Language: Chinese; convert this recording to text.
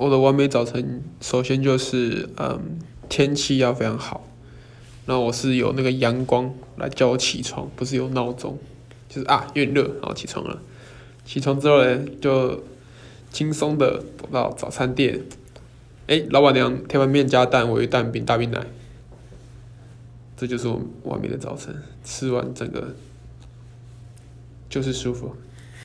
我的完美早晨，首先就是嗯，天气要非常好。那我是有那个阳光来叫我起床，不是有闹钟，就是啊，有点热，然后起床了。起床之后呢，就轻松的走到早餐店。哎、老板娘，天板面加蛋，我有蛋饼、大冰奶。这就是我完美的早晨，吃完整个就是舒服。